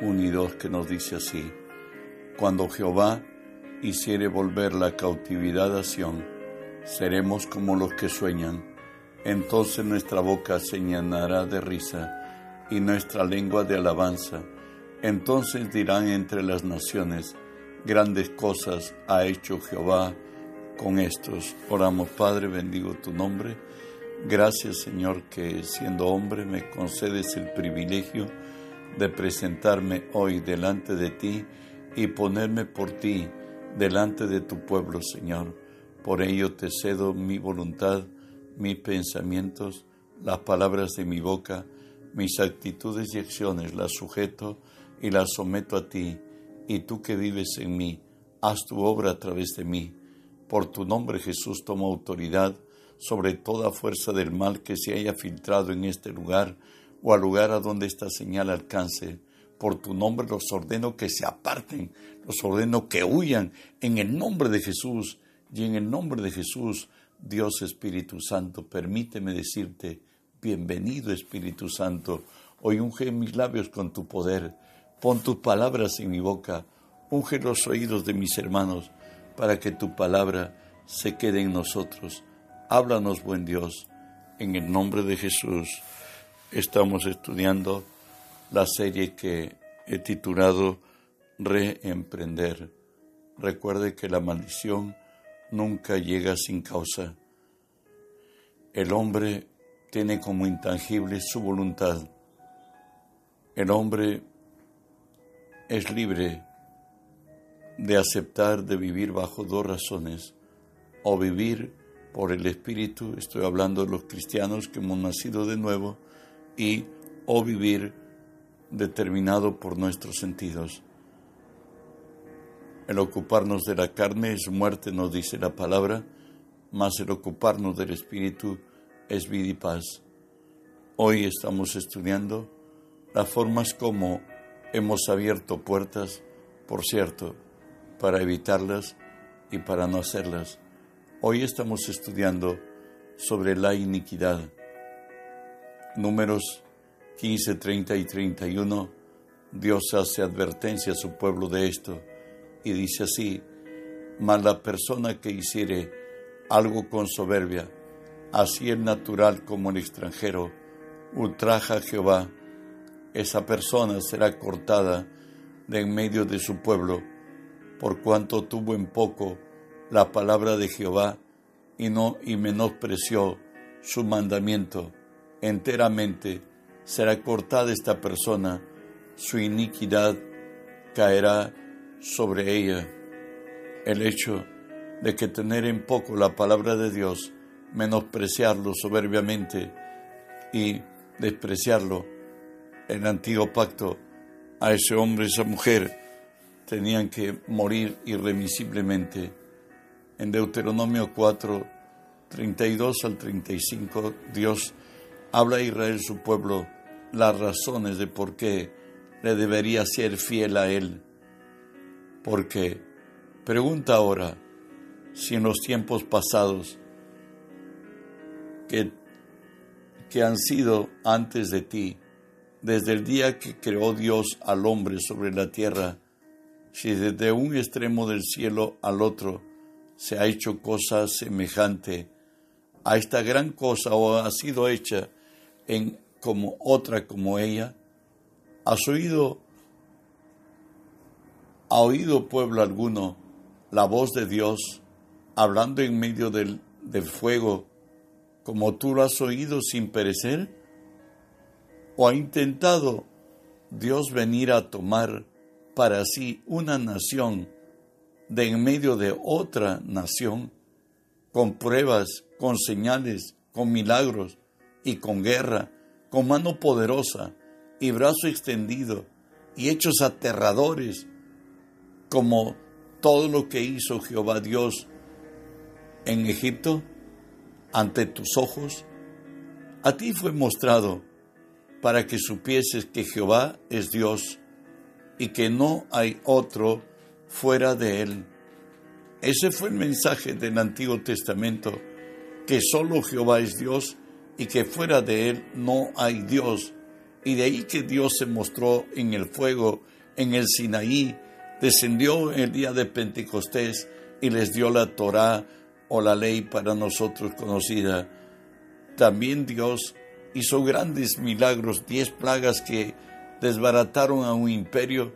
1 y 2, que nos dice así, Cuando Jehová hiciere volver la cautividad a Sión, seremos como los que sueñan, entonces nuestra boca se llenará de risa y nuestra lengua de alabanza, entonces dirán entre las naciones, grandes cosas ha hecho Jehová con estos. Oramos Padre, bendigo tu nombre. Gracias Señor que siendo hombre me concedes el privilegio de presentarme hoy delante de ti y ponerme por ti delante de tu pueblo Señor. Por ello te cedo mi voluntad, mis pensamientos, las palabras de mi boca, mis actitudes y acciones las sujeto y las someto a ti, y tú que vives en mí, haz tu obra a través de mí. Por tu nombre Jesús tomo autoridad sobre toda fuerza del mal que se haya filtrado en este lugar o al lugar a donde esta señal alcance. Por tu nombre los ordeno que se aparten, los ordeno que huyan en el nombre de Jesús. Y en el nombre de Jesús, Dios Espíritu Santo, permíteme decirte, bienvenido Espíritu Santo. Hoy unge mis labios con tu poder. Pon tus palabras en mi boca. Unge los oídos de mis hermanos para que tu palabra se quede en nosotros Háblanos, buen Dios, en el nombre de Jesús. Estamos estudiando la serie que he titulado Reemprender. Recuerde que la maldición nunca llega sin causa. El hombre tiene como intangible su voluntad. El hombre es libre de aceptar de vivir bajo dos razones, o vivir por el Espíritu, estoy hablando de los cristianos que hemos nacido de nuevo, y o vivir determinado por nuestros sentidos. El ocuparnos de la carne es muerte, nos dice la palabra, mas el ocuparnos del Espíritu es vida y paz. Hoy estamos estudiando las formas como hemos abierto puertas, por cierto, para evitarlas y para no hacerlas. Hoy estamos estudiando sobre la iniquidad. Números 15, 30 y 31. Dios hace advertencia a su pueblo de esto y dice así, mas la persona que hiciere algo con soberbia, así el natural como el extranjero, ultraja a Jehová, esa persona será cortada de en medio de su pueblo, por cuanto tuvo en poco la palabra de Jehová y no y menospreció su mandamiento. Enteramente será cortada esta persona, su iniquidad caerá sobre ella. El hecho de que tener en poco la palabra de Dios, menospreciarlo soberbiamente y despreciarlo, el antiguo pacto, a ese hombre, esa mujer, tenían que morir irremisiblemente en Deuteronomio 4, 32 al 35, Dios habla a Israel, su pueblo, las razones de por qué le debería ser fiel a Él. Porque, pregunta ahora, si en los tiempos pasados que, que han sido antes de ti, desde el día que creó Dios al hombre sobre la tierra, si desde un extremo del cielo al otro se ha hecho cosa semejante a esta gran cosa o ha sido hecha en como otra como ella? ¿Has oído, ha oído pueblo alguno la voz de Dios hablando en medio del, del fuego como tú lo has oído sin perecer? ¿O ha intentado Dios venir a tomar para sí una nación de en medio de otra nación, con pruebas, con señales, con milagros y con guerra, con mano poderosa y brazo extendido, y hechos aterradores, como todo lo que hizo Jehová Dios en Egipto ante tus ojos? A ti fue mostrado para que supieses que Jehová es Dios y que no hay otro fuera de él. Ese fue el mensaje del Antiguo Testamento, que solo Jehová es Dios y que fuera de él no hay Dios. Y de ahí que Dios se mostró en el fuego, en el Sinaí, descendió el día de Pentecostés y les dio la Torá o la ley para nosotros conocida. También Dios hizo grandes milagros, diez plagas que desbarataron a un imperio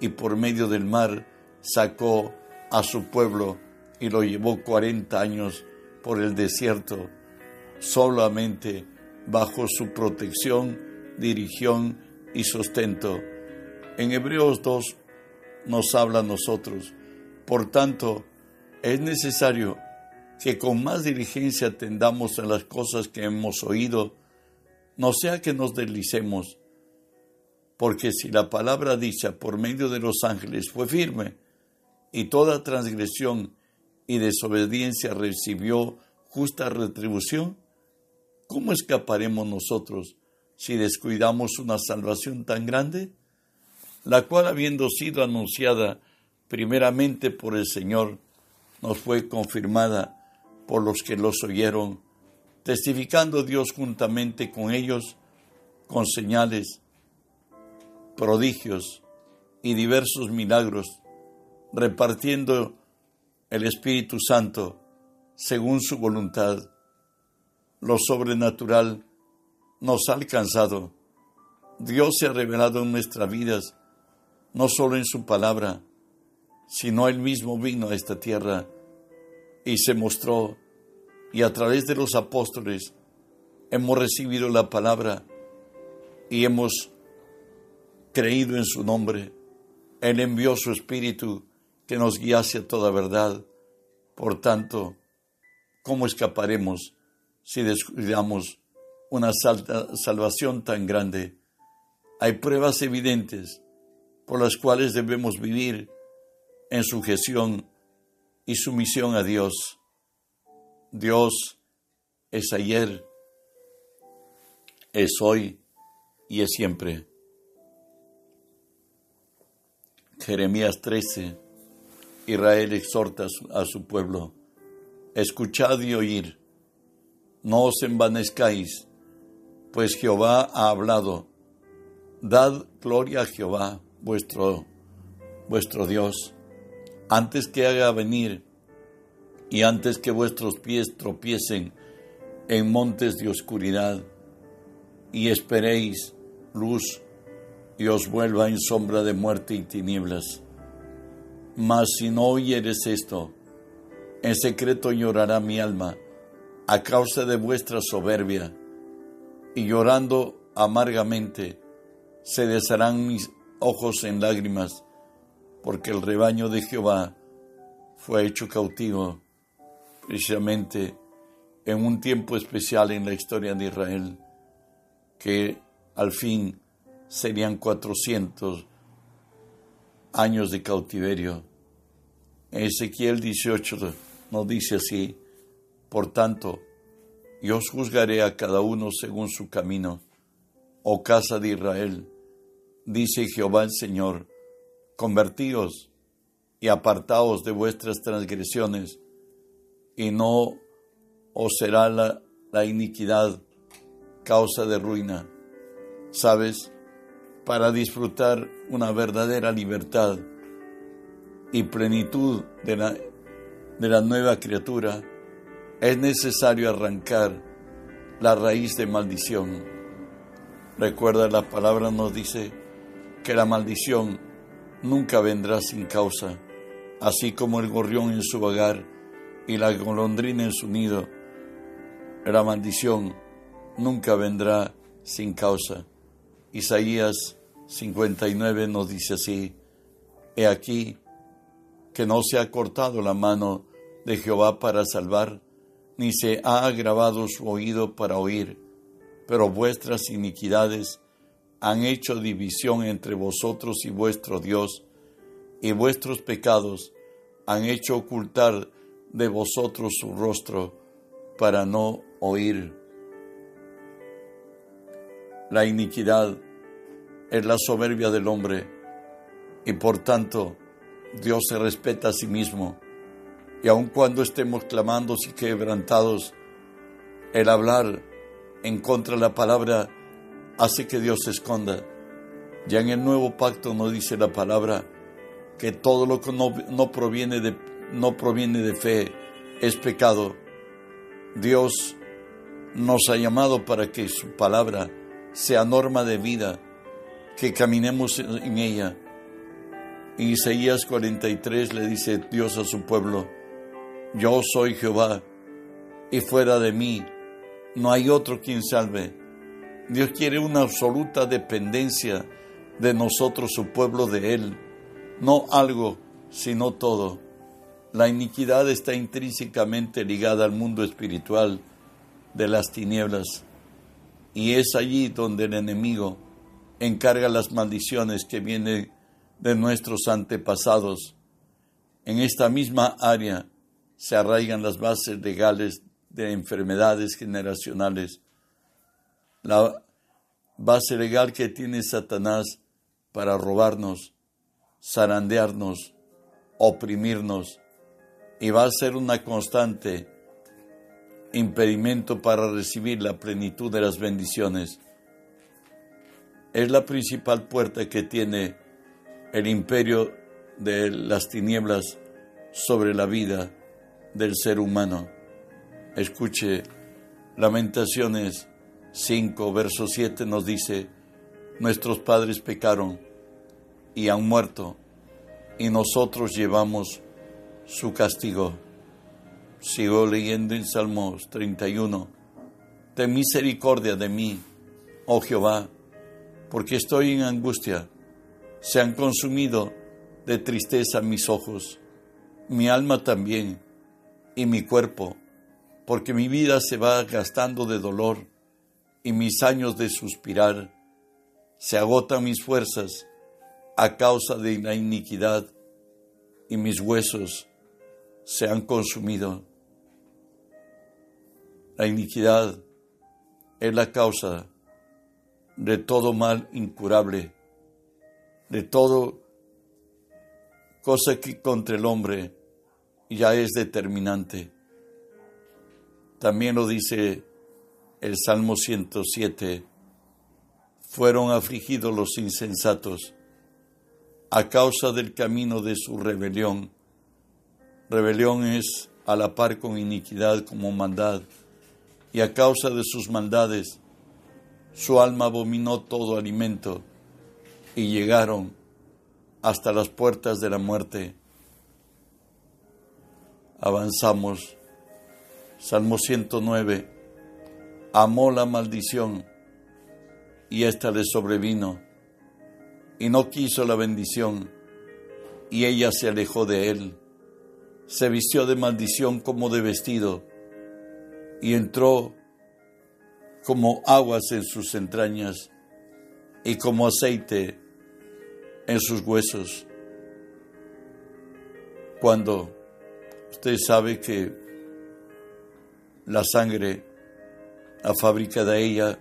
y por medio del mar sacó a su pueblo y lo llevó cuarenta años por el desierto, solamente bajo su protección, dirección y sustento. En Hebreos 2 nos habla a nosotros. Por tanto, es necesario que con más diligencia atendamos a las cosas que hemos oído, no sea que nos deslicemos, porque si la palabra dicha por medio de los ángeles fue firme, y toda transgresión y desobediencia recibió justa retribución, ¿cómo escaparemos nosotros si descuidamos una salvación tan grande? La cual habiendo sido anunciada primeramente por el Señor, nos fue confirmada por los que los oyeron, testificando Dios juntamente con ellos con señales, prodigios y diversos milagros, repartiendo el Espíritu Santo según su voluntad. Lo sobrenatural nos ha alcanzado. Dios se ha revelado en nuestras vidas, no solo en su palabra, sino Él mismo vino a esta tierra y se mostró y a través de los apóstoles hemos recibido la palabra y hemos creído en su nombre. Él envió su Espíritu que nos guiase a toda verdad. Por tanto, ¿cómo escaparemos si descuidamos una salvación tan grande? Hay pruebas evidentes por las cuales debemos vivir en sujeción y sumisión a Dios. Dios es ayer, es hoy y es siempre. Jeremías 13, Israel exhorta a su pueblo, escuchad y oír, no os envanezcáis, pues Jehová ha hablado, dad gloria a Jehová, vuestro, vuestro Dios antes que haga venir y antes que vuestros pies tropiecen en montes de oscuridad y esperéis luz y os vuelva en sombra de muerte y tinieblas. Mas si no oyeres esto, en secreto llorará mi alma a causa de vuestra soberbia, y llorando amargamente se desharán mis ojos en lágrimas porque el rebaño de Jehová fue hecho cautivo precisamente en un tiempo especial en la historia de Israel, que al fin serían 400 años de cautiverio. Ezequiel 18 nos dice así, por tanto, yo os juzgaré a cada uno según su camino, oh casa de Israel, dice Jehová el Señor, convertíos y apartaos de vuestras transgresiones, y no os será la, iniquidad causa de ruina. ¿Sabes? Para disfrutar una verdadera libertad y plenitud de la, de la nueva criatura, es necesario arrancar la raíz de maldición. Recuerda, la palabra nos dice que la maldición nunca vendrá sin causa, así como el gorrión en su hogar y la golondrina en su nido. La maldición nunca vendrá sin causa. Isaías 59 nos dice así, He aquí que no se ha cortado la mano de Jehová para salvar, ni se ha agravado su oído para oír, pero vuestras iniquidades han hecho división entre vosotros y vuestro Dios, y vuestros pecados han hecho ocultar de vosotros su rostro para no oír. La iniquidad es la soberbia del hombre y por tanto Dios se respeta a sí mismo. Y aun cuando estemos clamando y quebrantados, el hablar en contra de la palabra hace que Dios se esconda. Ya en el nuevo pacto nos dice la palabra que todo lo que no, proviene, de, no proviene de fe es pecado. Dios nos ha llamado para que su palabra sea norma de vida, que caminemos en ella. En Isaías 43 le dice Dios a su pueblo, yo soy Jehová, y fuera de mí no hay otro quien salve. Dios quiere una absoluta dependencia de nosotros, su pueblo, de Él. No algo, sino todo. La iniquidad está intrínsecamente ligada al mundo espiritual de las tinieblas. Y es allí donde el enemigo encarga las maldiciones que vienen de nuestros antepasados. En esta misma área se arraigan las bases legales de enfermedades generacionales. La base legal que tiene Satanás para robarnos, zarandearnos, oprimirnos, y va a ser una constante impedimento para recibir la plenitud de las bendiciones. Es la principal puerta que tiene el imperio de las tinieblas sobre la vida del ser humano. Escuche, Lamentaciones 5, verso 7 nos dice, nuestros padres pecaron y han muerto, y nosotros llevamos su castigo. Sigo leyendo en Salmos 31, ten misericordia de mí, oh Jehová, porque estoy en angustia, se han consumido de tristeza mis ojos, mi alma también, y mi cuerpo porque mi vida se va gastando de dolor y mis años de suspirar, se agotan mis fuerzas a causa de la iniquidad y mis huesos se han consumido. La iniquidad es la causa de todo mal incurable, de todo cosa que contra el hombre ya es determinante. También lo dice el Salmo 107, fueron afligidos los insensatos a causa del camino de su rebelión. Rebelión es a la par con iniquidad como maldad, y a causa de sus maldades su alma abominó todo alimento, y llegaron hasta las puertas de la muerte. Avanzamos Salmo 109. Amó la maldición y ésta le sobrevino, y no quiso la bendición, y ella se alejó de él. Se vistió de maldición como de vestido, y entró como aguas en sus entrañas, y como aceite en sus huesos. Cuando usted sabe que la sangre, la fábrica de ella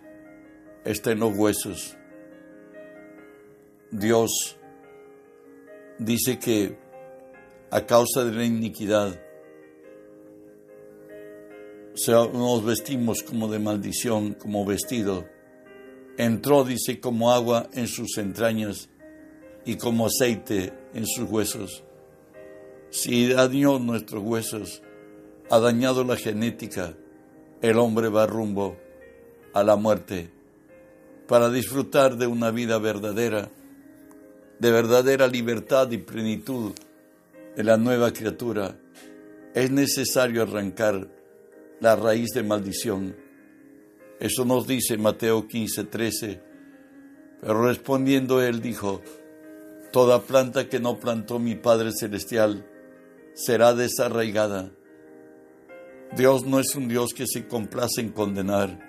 está en los huesos. Dios dice que a causa de la iniquidad nos vestimos como de maldición, como vestido. Entró, dice, como agua en sus entrañas y como aceite en sus huesos. Si dañó nuestros huesos, ha dañado la genética, el hombre va rumbo a la muerte para disfrutar de una vida verdadera, de verdadera libertad y plenitud de la nueva criatura. Es necesario arrancar la raíz de maldición. Eso nos dice Mateo 15, 13. Pero respondiendo él dijo, Toda planta que no plantó mi Padre Celestial será desarraigada Dios no es un Dios que se complace en condenar.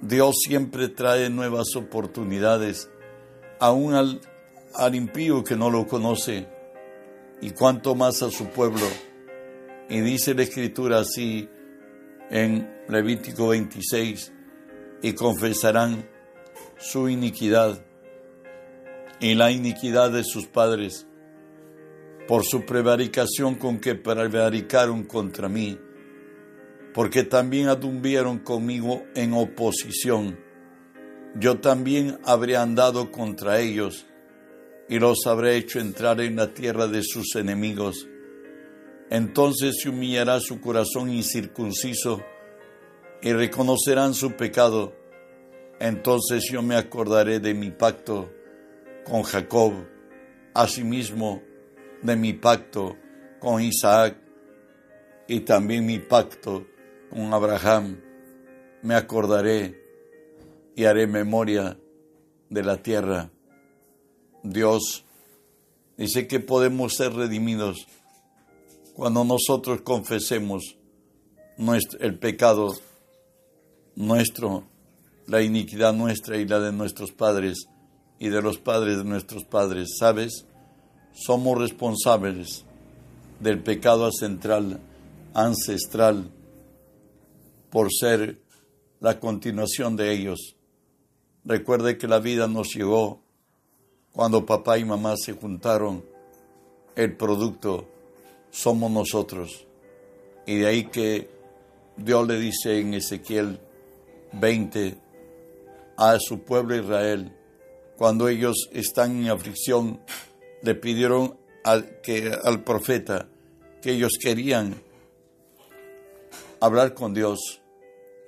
Dios siempre trae nuevas oportunidades, aún al, al impío que no lo conoce, y cuanto más a su pueblo. Y dice la Escritura así en Levítico 26, y confesarán su iniquidad y la iniquidad de sus padres por su prevaricación con que prevaricaron contra mí, porque también adumbieron conmigo en oposición. Yo también habré andado contra ellos y los habré hecho entrar en la tierra de sus enemigos. Entonces se humillará su corazón incircunciso y reconocerán su pecado. Entonces yo me acordaré de mi pacto con Jacob, asimismo de mi pacto con Isaac y también mi pacto con Abraham. Me acordaré y haré memoria de la tierra. Dios dice que podemos ser redimidos cuando nosotros confesemos nuestro, el pecado nuestro, la iniquidad nuestra y la de nuestros padres y de los padres de nuestros padres. ¿Sabes? Somos responsables del pecado ancestral, por ser la continuación de ellos. Recuerde que la vida nos llegó cuando papá y mamá se juntaron. El producto somos nosotros. Y de ahí que Dios le dice en Ezequiel 20 a su pueblo Israel, cuando ellos están en aflicción, le pidieron al, que, al profeta que ellos querían hablar con Dios.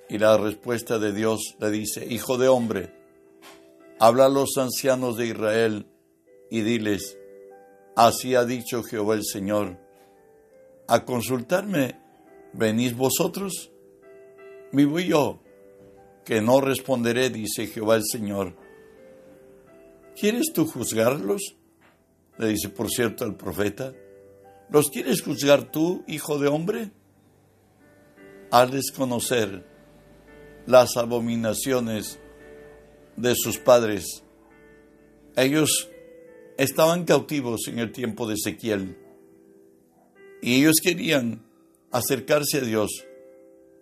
Y la respuesta de Dios le dice, Hijo de hombre, habla a los ancianos de Israel y diles, así ha dicho Jehová el Señor, a consultarme venís vosotros, vivo yo, que no responderé, dice Jehová el Señor. ¿Quieres tú juzgarlos? Le dice, por cierto, al profeta. ¿Los quieres juzgar tú, hijo de hombre? Hazles conocer las abominaciones de sus padres. Ellos estaban cautivos en el tiempo de Ezequiel y ellos querían acercarse a Dios.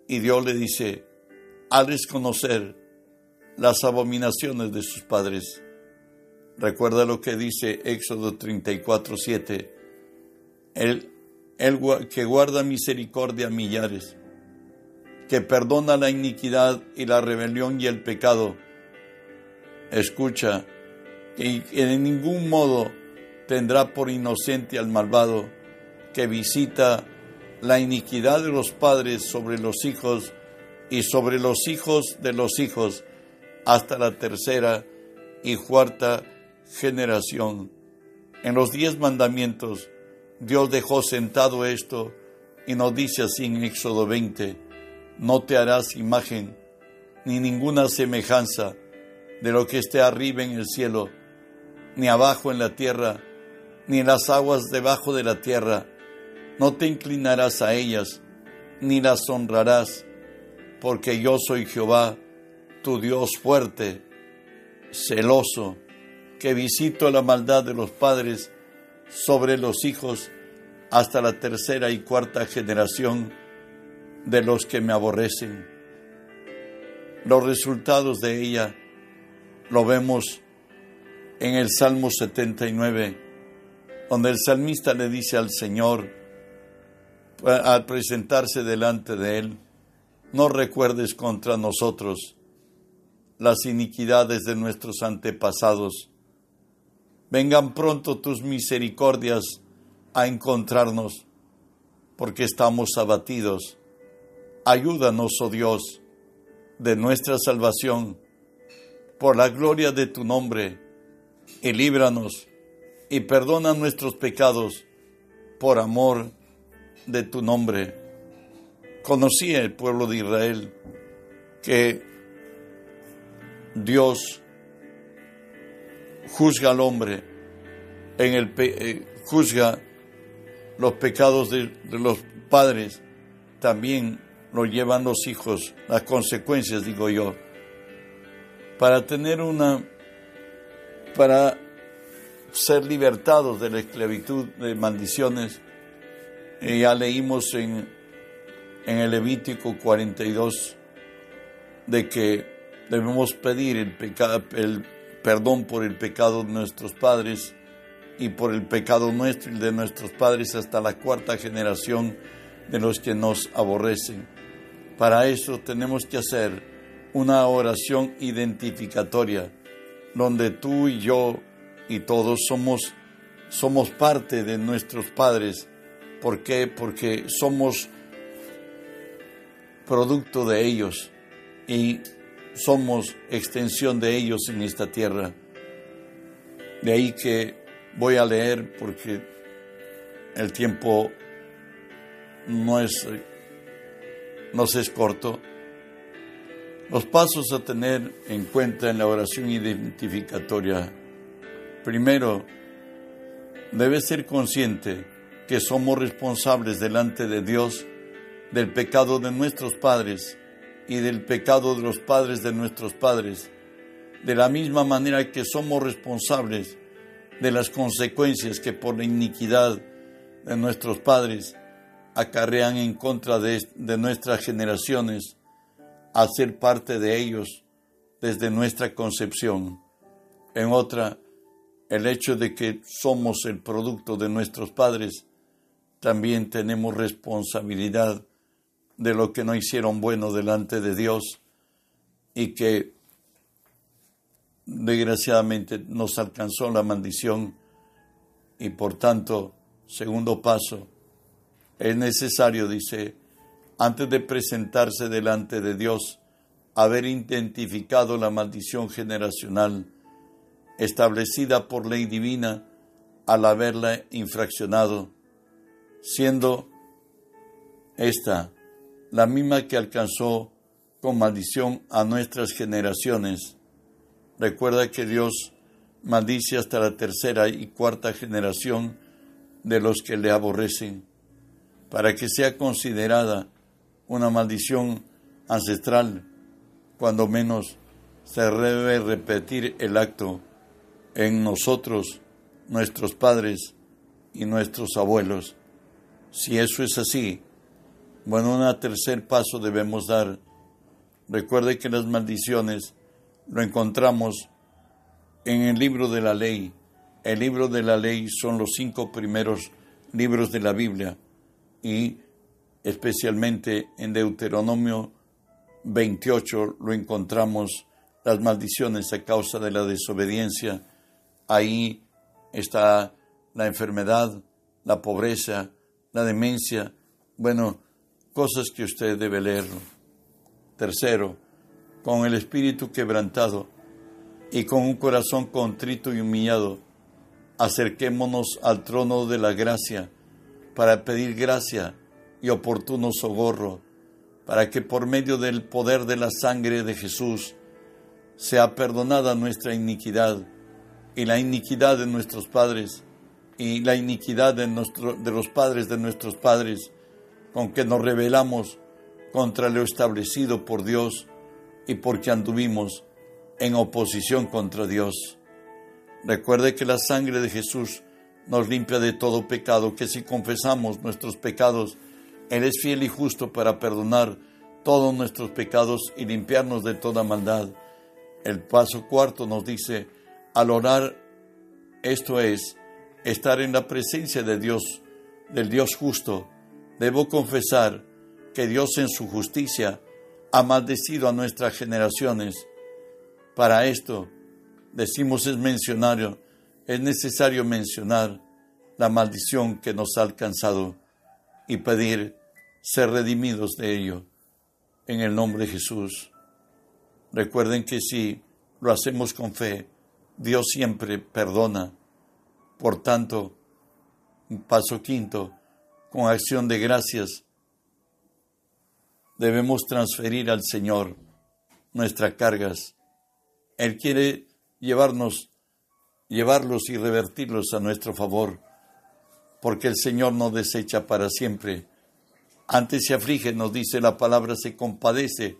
Y Dios le dice, hazles conocer las abominaciones de sus padres. Recuerda lo que dice Éxodo 34, 7. El, el que guarda misericordia a millares, que perdona la iniquidad y la rebelión y el pecado. Escucha, que en ningún modo tendrá por inocente al malvado, que visita la iniquidad de los padres sobre los hijos y sobre los hijos de los hijos hasta la tercera y cuarta generación. En los diez mandamientos, Dios dejó sentado esto y nos dice así en Éxodo 20, no te harás imagen ni ninguna semejanza de lo que esté arriba en el cielo, ni abajo en la tierra, ni en las aguas debajo de la tierra. No te inclinarás a ellas, ni las honrarás, porque yo soy Jehová, tu Dios fuerte, celoso, que visito la maldad de los padres sobre los hijos hasta la tercera y cuarta generación de los que me aborrecen. Los resultados de ella lo vemos en el Salmo 79, donde el salmista le dice al Señor, al presentarse delante de Él, no recuerdes contra nosotros las iniquidades de nuestros antepasados, vengan pronto tus misericordias a encontrarnos, porque estamos abatidos. Ayúdanos, oh Dios, de nuestra salvación, por la gloria de tu nombre, y líbranos y perdona nuestros pecados por amor de tu nombre. Conocía el pueblo de Israel que Dios juzga al hombre, en el eh, juzga los pecados de, los padres, también lo llevan los hijos, las consecuencias, digo yo, para tener una, para ser libertados de la esclavitud de maldiciones. Y ya leímos en, en el Levítico 42 de que debemos pedir el, el perdón por el pecado de nuestros padres y por el pecado nuestro y de nuestros padres hasta la cuarta generación de los que nos aborrecen. Para eso tenemos que hacer una oración identificatoria, donde tú y yo y todos somos, somos parte de nuestros padres. ¿Por qué? Porque somos producto de ellos y somos extensión de ellos en esta tierra. De ahí que voy a leer porque el tiempo no es, no es corto. Los pasos a tener en cuenta en la oración identificatoria. Primero, debes ser consciente que somos responsables delante de Dios del pecado de nuestros padres y del pecado de los padres de nuestros padres, de la misma manera que somos responsables de las consecuencias que por la iniquidad de nuestros padres acarrean en contra de, nuestras generaciones al ser parte de ellos desde nuestra concepción. En otra, el hecho de que somos el producto de nuestros padres, también tenemos responsabilidad de lo que no hicieron bueno delante de Dios y que desgraciadamente nos alcanzó la maldición y por tanto, segundo paso, es necesario, dice, antes de presentarse delante de Dios, haber identificado la maldición generacional establecida por ley divina al haberla infraccionado, siendo esta la misma que alcanzó con maldición a nuestras generaciones Recuerda que Dios maldice hasta la tercera y cuarta generación de los que le aborrecen, para que sea considerada una maldición ancestral, cuando menos se debe repetir el acto en nosotros, nuestros padres y nuestros abuelos. Si eso es así, bueno, un tercer paso debemos dar. Recuerde que las maldiciones lo encontramos en el libro de la ley. El libro de la ley son los cinco primeros libros de la Biblia y especialmente en Deuteronomio 28 lo encontramos las maldiciones a causa de la desobediencia. Ahí está la enfermedad, la pobreza, la demencia, bueno, cosas que usted debe leer. Tercero, con el espíritu quebrantado y con un corazón contrito y humillado, acerquémonos al trono de la gracia para pedir gracia y oportuno socorro, para que por medio del poder de la sangre de Jesús sea perdonada nuestra iniquidad y la iniquidad de nuestros padres y la iniquidad de, de los padres de nuestros padres, con que nos rebelamos contra lo establecido por Dios y porque anduvimos en oposición contra Dios. Recuerde que la sangre de Jesús nos limpia de todo pecado, que si confesamos nuestros pecados, Él es fiel y justo para perdonar todos nuestros pecados y limpiarnos de toda maldad. El paso cuarto nos dice, al orar, esto es, estar en la presencia de Dios, del Dios justo, debo confesar que Dios en su justicia ha maldecido a nuestras generaciones. Para esto, decimos es mencionario, es necesario mencionar la maldición que nos ha alcanzado y pedir ser redimidos de ello en el nombre de Jesús. Recuerden que si lo hacemos con fe, Dios siempre perdona. Por tanto, paso quinto, con acción de gracias, debemos transferir al Señor nuestras cargas. Él quiere llevarnos, llevarlos y revertirlos a nuestro favor, porque el Señor no desecha para siempre. Antes se aflige, nos dice la palabra, se compadece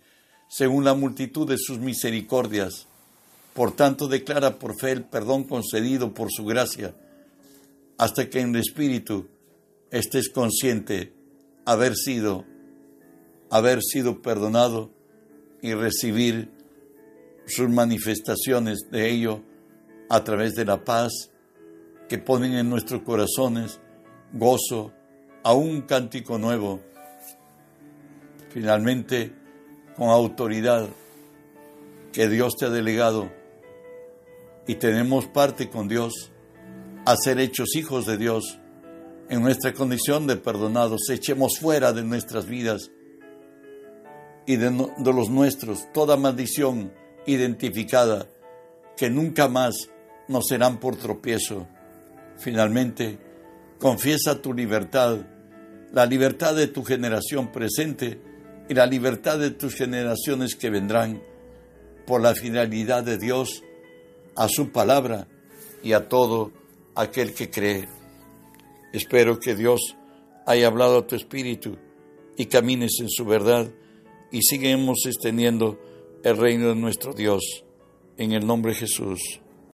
según la multitud de sus misericordias. Por tanto, declara por fe el perdón concedido por su gracia, hasta que en el Espíritu estés consciente haber sido, haber sido perdonado y recibir sus manifestaciones de ello a través de la paz que ponen en nuestros corazones gozo a un cántico nuevo. Finalmente, con autoridad que Dios te ha delegado y tenemos parte con Dios a ser hechos hijos de Dios en nuestra condición de perdonados, echemos fuera de nuestras vidas y de, los nuestros toda maldición identificada que nunca más nos serán por tropiezo. Finalmente, confiesa tu libertad, la libertad de tu generación presente y la libertad de tus generaciones que vendrán por la finalidad de Dios a su palabra y a todo aquel que cree. Espero que Dios haya hablado a tu espíritu y camines en su verdad y sigamos extendiendo el reino de nuestro Dios. En el nombre de Jesús.